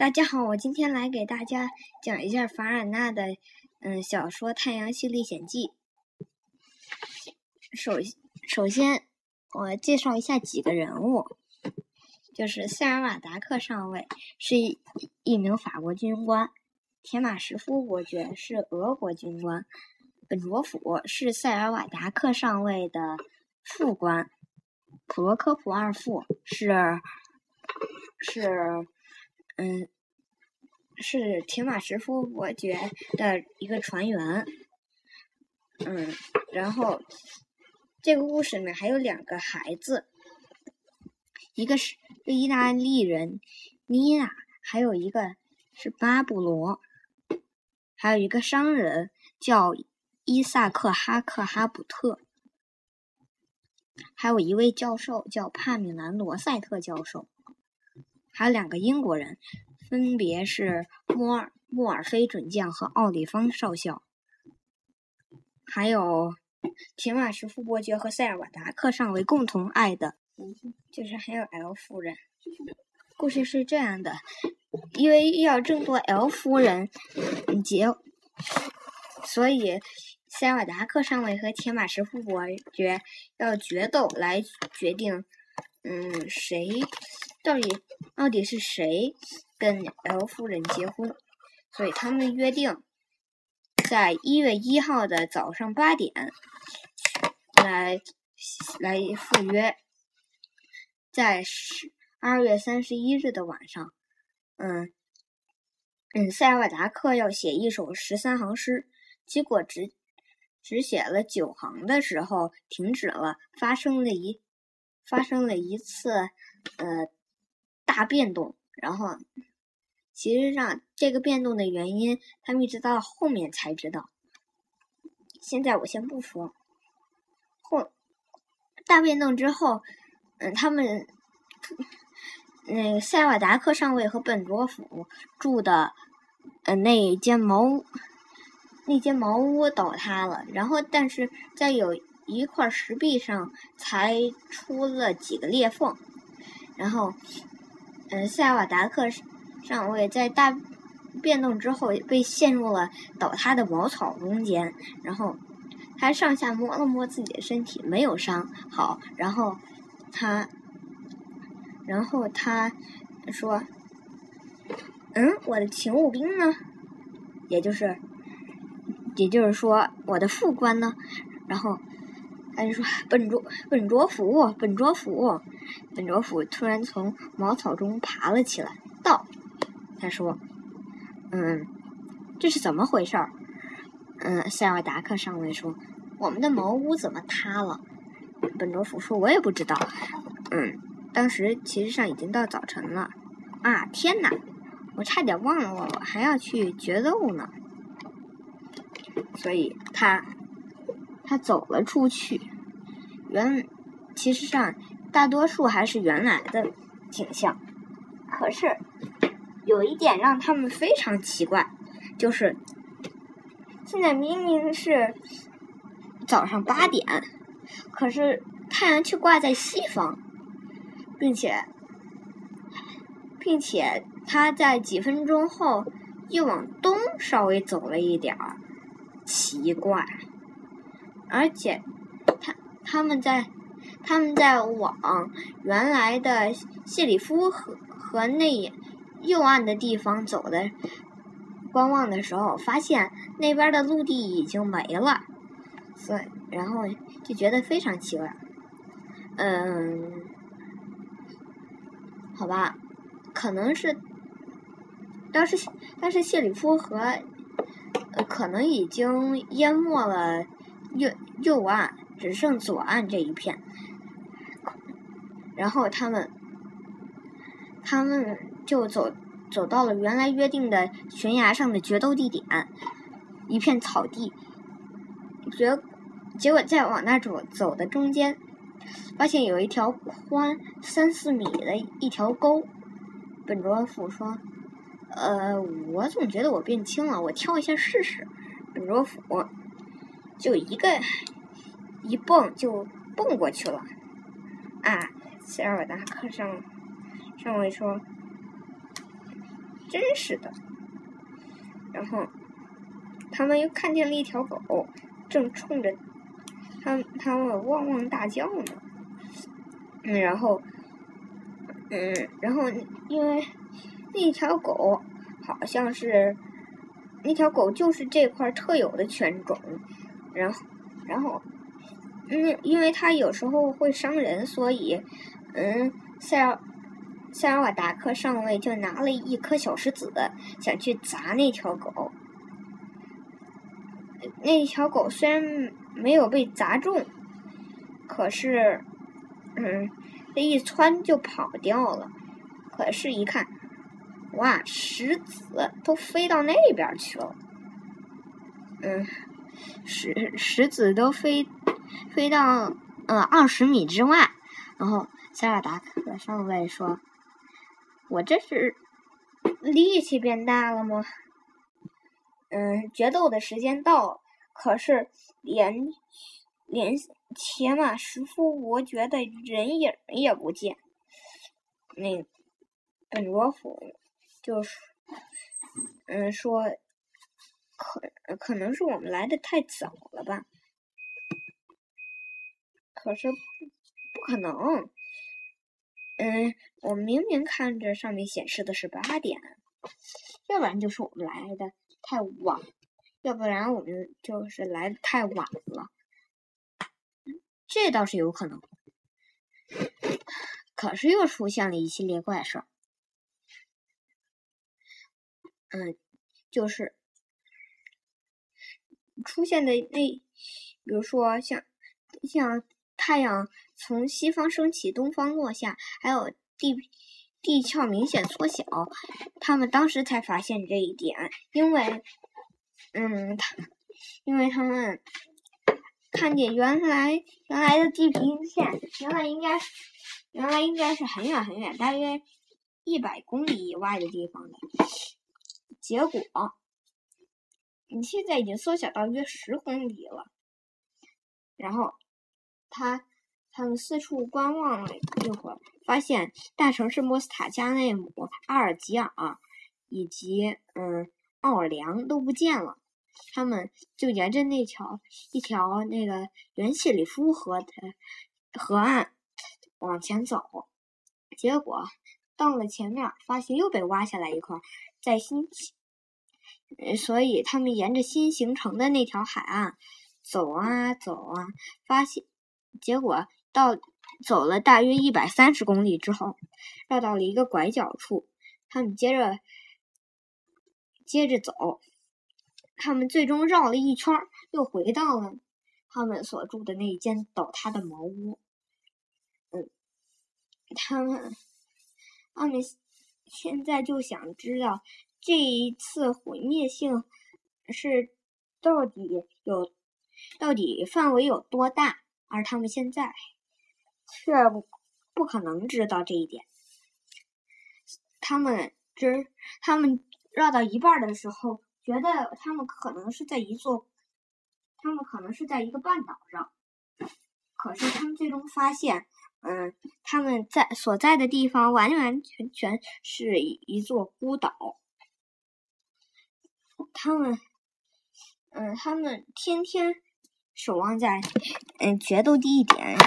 大家好，我今天来给大家讲一下凡尔纳的嗯小说《太阳系历险记》。首首先，我介绍一下几个人物，就是塞尔瓦达克上尉是一一名法国军官，铁马什夫伯爵是俄国军官，本卓甫是塞尔瓦达克上尉的副官，普罗科普二副是是。嗯，是铁马什夫伯爵的一个船员。嗯，然后这个故事里面还有两个孩子，一个是意大利人妮娜，还有一个是巴布罗，还有一个商人叫伊萨克哈克哈普特，还有一位教授叫帕米兰罗塞特教授。还有两个英国人，分别是莫尔莫尔菲准将和奥利方少校，还有铁马什夫伯爵和塞尔瓦达克上尉共同爱的，就是还有 L 夫人。故事是这样的：因为要争夺 L 夫人结，所以塞尔瓦达克上尉和铁马什夫伯爵要决斗来决定，嗯，谁。到底到底是谁跟 L 夫人结婚？所以他们约定在一月一号的早上八点来来赴约，在十二月三十一日的晚上，嗯嗯，塞尔瓦达克要写一首十三行诗，结果只只写了九行的时候停止了，发生了一发生了一次呃。大变动，然后，其实上这个变动的原因，他们一直到后面才知道。现在我先不说。后大变动之后，嗯，他们，那个塞瓦达克上尉和本卓甫住的，呃，那间茅屋，那间茅屋倒塌了，然后，但是在有一块石壁上才出了几个裂缝，然后。嗯，塞瓦达克上尉在大变动之后被陷入了倒塌的茅草中间，然后他上下摸了摸自己的身体，没有伤。好，然后他，然后他说：“嗯，我的勤务兵呢？也就是，也就是说，我的副官呢？”然后。他就说：“本卓本卓甫，本卓甫，本卓甫突然从茅草中爬了起来，道：‘他说，嗯，这是怎么回事儿？’嗯，塞尔达克上尉说：‘我们的茅屋怎么塌了？’本卓甫说：‘我也不知道。’嗯，当时其实上已经到早晨了。啊，天哪！我差点忘了，我还要去决斗呢。所以他。”他走了出去，原其实上大多数还是原来的景象，可是有一点让他们非常奇怪，就是现在明明是早上八点，可是太阳却挂在西方，并且并且他在几分钟后又往东稍微走了一点儿，奇怪。而且，他他们在他们在往原来的谢里夫河河内右岸的地方走的观望的时候，发现那边的陆地已经没了，所以然后就觉得非常奇怪。嗯，好吧，可能是当时但是谢里夫河呃可能已经淹没了。右右岸只剩左岸这一片，然后他们，他们就走走到了原来约定的悬崖上的决斗地点，一片草地。结结果再往那走走的中间，发现有一条宽三四米的一条沟。本卓甫说：“呃，我总觉得我变轻了，我跳一下试试。”本卓甫。就一个一蹦就蹦过去了，啊！塞尔达克上上尉说：“真是的。然后，他们又看见了一条狗，正冲着他他们汪汪大叫呢。嗯，然后，嗯，然后因为那条狗好像是那条狗就是这块特有的犬种，然后，然后，嗯，因为它有时候会伤人，所以，嗯，塞尔。塞尔瓦达克上尉就拿了一颗小石子，想去砸那条狗。那条狗虽然没有被砸中，可是，嗯，这一窜就跑掉了。可是，一看，哇，石子都飞到那边去了。嗯，石石子都飞飞到呃二十米之外。然后，塞尔达克上尉说。我这是力气变大了吗？嗯，决斗的时间到了，可是连连铁马石夫伯爵的人影也不见。那本罗甫就是嗯说，可可能是我们来的太早了吧？可是不可能。嗯，我明明看着上面显示的是八点，要不然就是我们来的太晚，要不然我们就是来的太晚了，这倒是有可能。可是又出现了一系列怪事儿，嗯，就是出现的那，比如说像像。太阳从西方升起，东方落下，还有地地壳明显缩小。他们当时才发现这一点，因为，嗯，他，因为他们看见原来原来的地平线，原来应该原来应该是很远很远，大约一百公里以外的地方的。结果，你现在已经缩小到约十公里了，然后。他他们四处观望了一会儿，发现大城市莫斯塔加内姆、阿尔吉尔以及嗯奥尔良都不见了。他们就沿着那条一条那个元谢里夫河的河岸往前走，结果到了前面，发现又被挖下来一块，在新，所以他们沿着新形成的那条海岸走啊走啊，发现。结果到走了大约一百三十公里之后，绕到了一个拐角处。他们接着接着走，他们最终绕了一圈，又回到了他们所住的那一间倒塌的茅屋。嗯，他们他们现在就想知道这一次毁灭性是到底有到底范围有多大。而他们现在却不可能知道这一点。他们只他们绕到一半的时候，觉得他们可能是在一座，他们可能是在一个半岛上。可是他们最终发现，嗯，他们在所在的地方完完全全是一座孤岛。他们，嗯，他们天天。守望在嗯决斗地点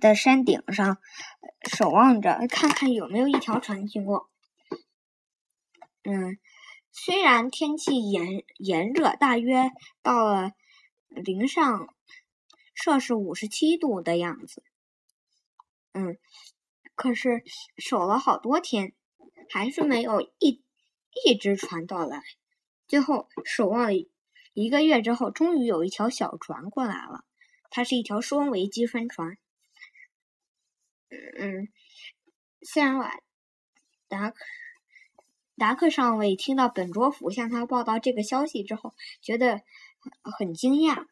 的山顶上，守望着看看有没有一条船经过。嗯，虽然天气炎炎热，大约到了零上摄氏五十七度的样子。嗯，可是守了好多天，还是没有一一只船到来。最后守望。一个月之后，终于有一条小船过来了。它是一条双桅机帆船。嗯，塞尔瓦达达克上尉听到本卓甫向他报道这个消息之后，觉得很惊讶。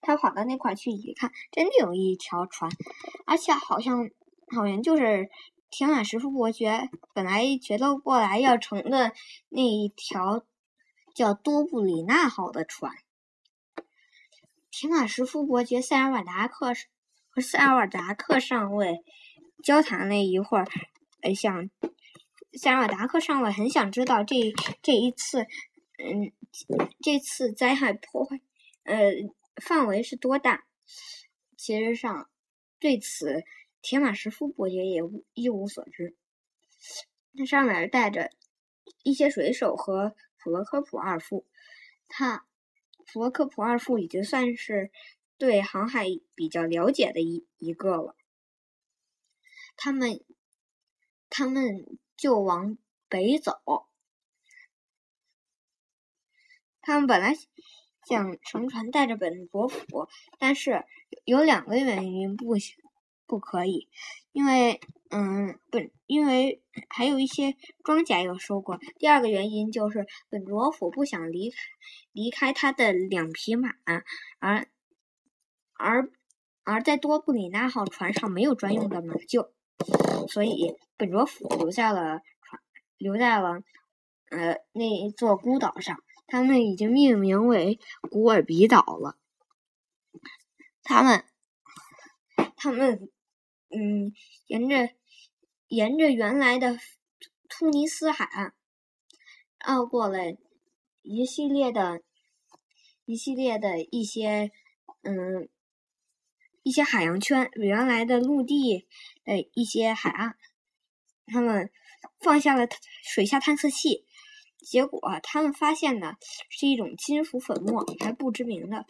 他跑到那块去一看，真的有一条船，而且好像好像就是铁马石夫伯爵本来决斗过来要乘的那一条。叫多布里纳号的船，铁马什夫伯爵塞尔瓦达克和塞尔瓦达克上尉交谈了一会儿，呃，想塞尔达克上尉很想知道这这一次，嗯，这次灾害破坏，呃，范围是多大？其实上，对此铁马什夫伯爵也一无所知。他上面带着一些水手和普罗科普二副，他普罗科普二副已经算是对航海比较了解的一一个了。他们，他们就往北走。他们本来想乘船带着本国府，但是有两个原因不行，不可以，因为，嗯，本因为还有一些庄稼要收过。第二个原因就是本卓府不想离开离开他的两匹马，而而而在多布里纳号船上没有专用的马厩。所以，本卓府留在了船，留在了呃那一座孤岛上。他们已经命名为古尔比岛了。他们，他们，嗯，沿着沿着原来的突尼斯海岸，绕过了一系列的一系列的一些嗯。一些海洋圈，原来的陆地的一些海岸，他们放下了水下探测器，结果他们发现的是一种金属粉末，还不知名的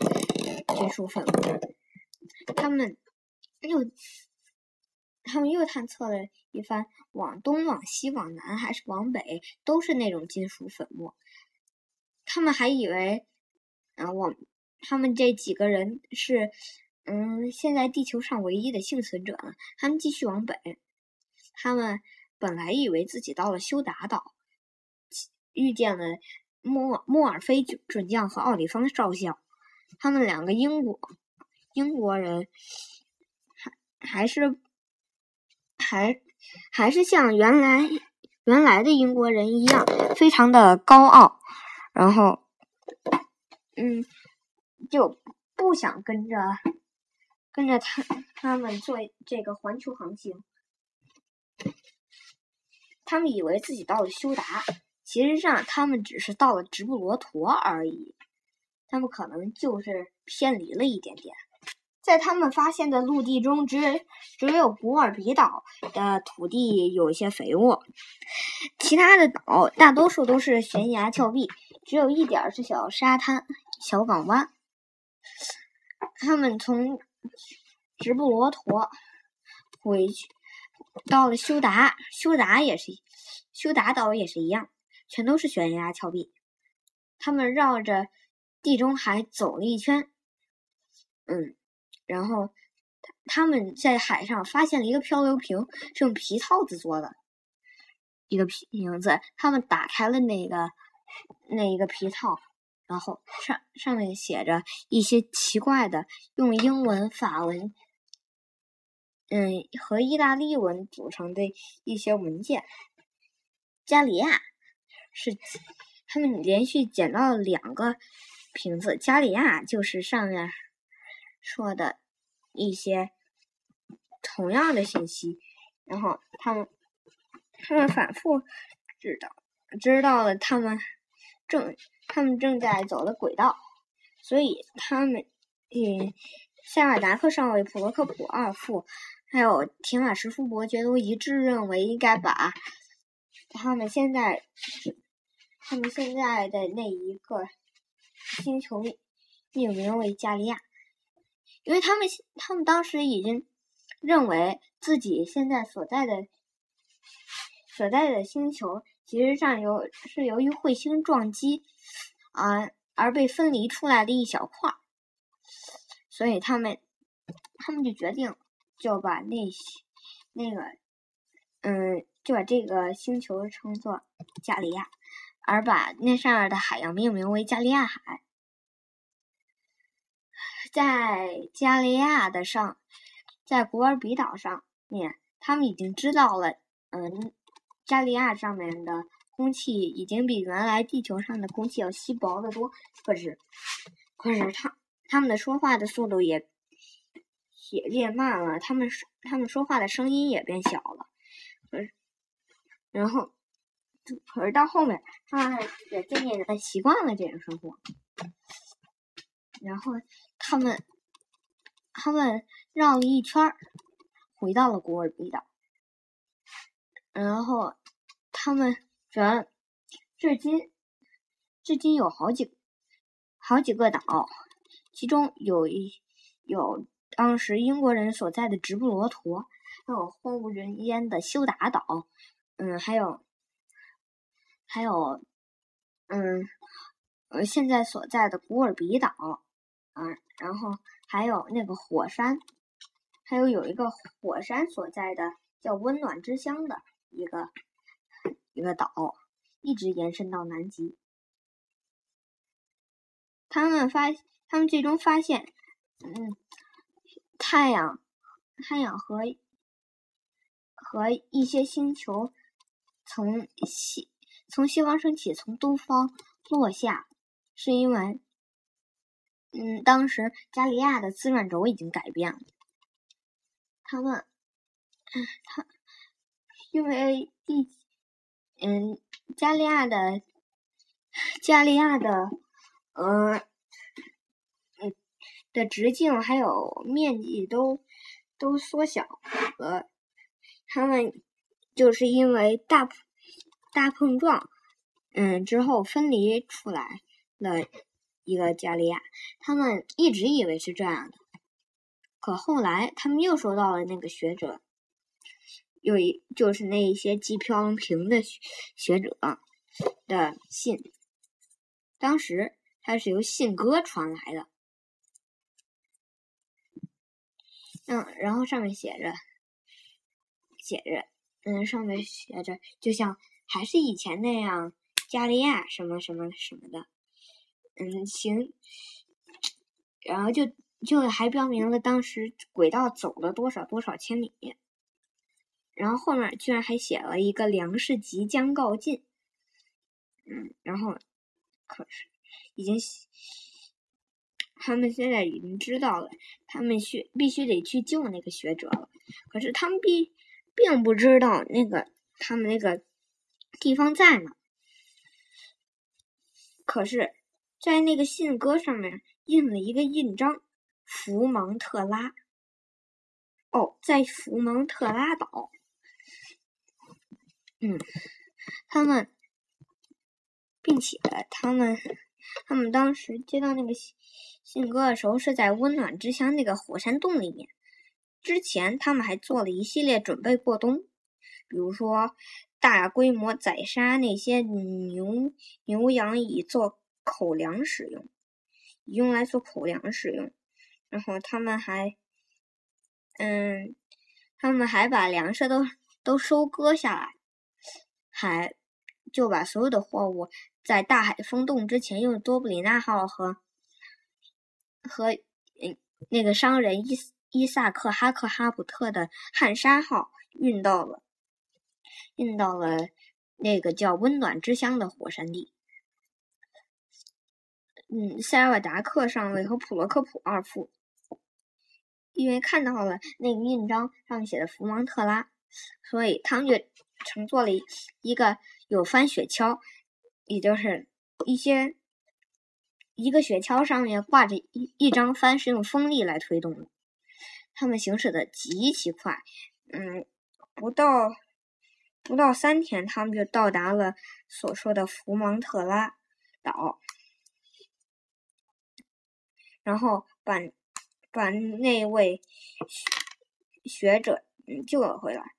金属粉末。他们又他们又探测了一番，往东、往西、往南还是往北，都是那种金属粉末。他们还以为，嗯，我他们这几个人是。嗯，现在地球上唯一的幸存者了。他们继续往北。他们本来以为自己到了休达岛，遇见了莫莫尔菲准将和奥里方少校。他们两个英国英国人，还还是还还是像原来原来的英国人一样，非常的高傲。然后，嗯，就不想跟着。跟着他他们做这个环球航行，他们以为自己到了休达，其实上他们只是到了直布罗陀而已。他们可能就是偏离了一点点。在他们发现的陆地中，只只有古尔比岛的土地有一些肥沃，其他的岛大多数都是悬崖峭壁，只有一点是小沙滩、小港湾。他们从。直布罗陀回去，到了休达，休达也是，休达岛也是一样，全都是悬崖峭壁。他们绕着地中海走了一圈，嗯，然后他们在海上发现了一个漂流瓶，是用皮套子做的，一个皮瓶子。他们打开了那个那一个皮套。然后上上面写着一些奇怪的，用英文、法文，嗯，和意大利文组成的一些文件。加里亚是他们连续捡到了两个瓶子，加里亚就是上面说的一些同样的信息。然后他们他们反复知道知道了他们。正，他们正在走的轨道，所以他们，嗯，塞尔达克上尉、普罗科普二副，还有铁马什夫伯爵都一致认为应该把他们现在，他们现在的那一个星球命名为加利亚，因为他们他们当时已经认为自己现在所在的所在的星球。其实上由是由于彗星撞击，啊而被分离出来的一小块，所以他们他们就决定就把那些那个嗯就把这个星球称作加利亚，而把那上面的海洋命名为加利亚海。在加利亚的上，在古尔比岛上面，他们已经知道了嗯。加利亚上面的空气已经比原来地球上的空气要稀薄得多，可是，可是他他们的说话的速度也也变慢了，他们他们说话的声音也变小了，可是，然后可是到后面，他们也渐渐的习惯了这种生活。然后他们他们绕了一圈，回到了古尔比岛。然后他们这至今至今有好几好几个岛，其中有一有当时英国人所在的直布罗陀，还有荒无人烟的休达岛，嗯，还有还有嗯呃现在所在的古尔比岛。嗯，然后还有那个火山，还有有一个火山所在的叫温暖之乡的一个一个岛，一直延伸到南极。他们发，他们最终发现，嗯，太阳，太阳和和一些星球从西从西方升起，从东方落下，是因为。嗯，当时加利亚的自转轴已经改变了。他们，他因为地，嗯，加利亚的加利亚的，呃，嗯的直径还有面积都都缩小了。他们就是因为大大碰撞，嗯，之后分离出来了。一个加利亚，他们一直以为是这样的，可后来他们又收到了那个学者，有一就是那一些寄飘萍的学学者的信，当时他是由信鸽传来的，嗯，然后上面写着，写着，嗯，上面写着，就像还是以前那样，加利亚什么什么什么的。嗯，行，然后就就还标明了当时轨道走了多少多少千里，然后后面居然还写了一个粮食即将告尽，嗯，然后可是已经他们现在已经知道了，他们需必须得去救那个学者了，可是他们并并不知道那个他们那个地方在哪，可是。在那个信鸽上面印了一个印章，福蒙特拉。哦，在福蒙特拉岛。嗯，他们，并且他们，他们当时接到那个信信鸽的时候，是在温暖之乡那个火山洞里面。之前他们还做了一系列准备过冬，比如说大规模宰杀那些牛牛羊以做。口粮使用，用来做口粮使用。然后他们还，嗯，他们还把粮食都都收割下来，还就把所有的货物在大海封冻之前，用多布里纳号和和嗯那个商人伊伊萨克哈克哈普特的汉莎号运到了运到了那个叫温暖之乡的火山地。嗯，塞尔瓦达克上尉和普罗科普二副，因为看到了那个印章上面写的福蒙特拉，所以他们就乘坐了一个有翻雪橇，也就是一些一个雪橇上面挂着一一张帆，是用风力来推动的。他们行驶的极其快，嗯，不到不到三天，他们就到达了所说的福蒙特拉岛。然后把把那位学者救了回来。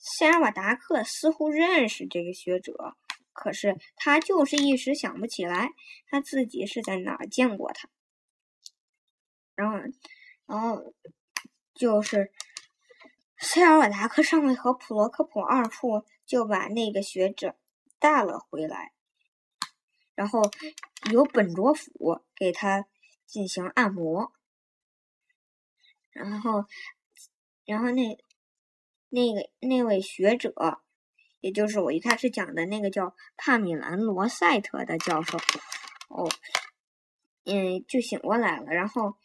塞尔瓦达克似乎认识这个学者，可是他就是一时想不起来他自己是在哪儿见过他。然后，然后就是塞尔瓦达克上尉和普罗科普二副就把那个学者带了回来，然后由本卓甫给他。进行按摩，然后，然后那那个那位学者，也就是我一开始讲的那个叫帕米兰罗塞特的教授，哦，嗯，就醒过来了。然后，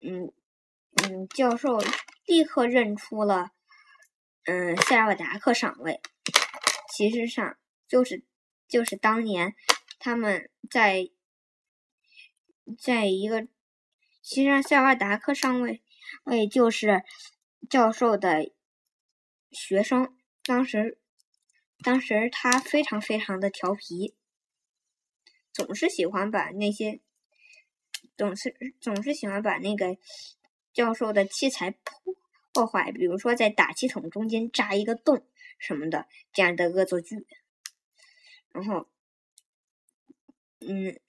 嗯嗯，教授立刻认出了，嗯，塞尔达克上尉。其实上就是就是当年他们在在一个，其实上塞尔达克上尉位就是教授的学生，当时当时他非常非常的调皮，总是喜欢把那些总是总是喜欢把那个教授的器材破破坏，比如说在打气筒中间扎一个洞。什么的这样的恶作剧，然后，嗯，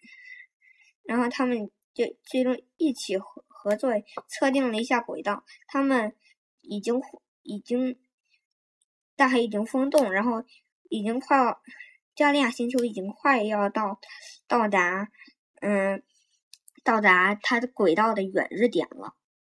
然后他们就最终一起合合作测定了一下轨道，他们已经已经大海已经封冻，然后已经快要加利亚星球已经快要到到达嗯到达它的轨道的远日点了，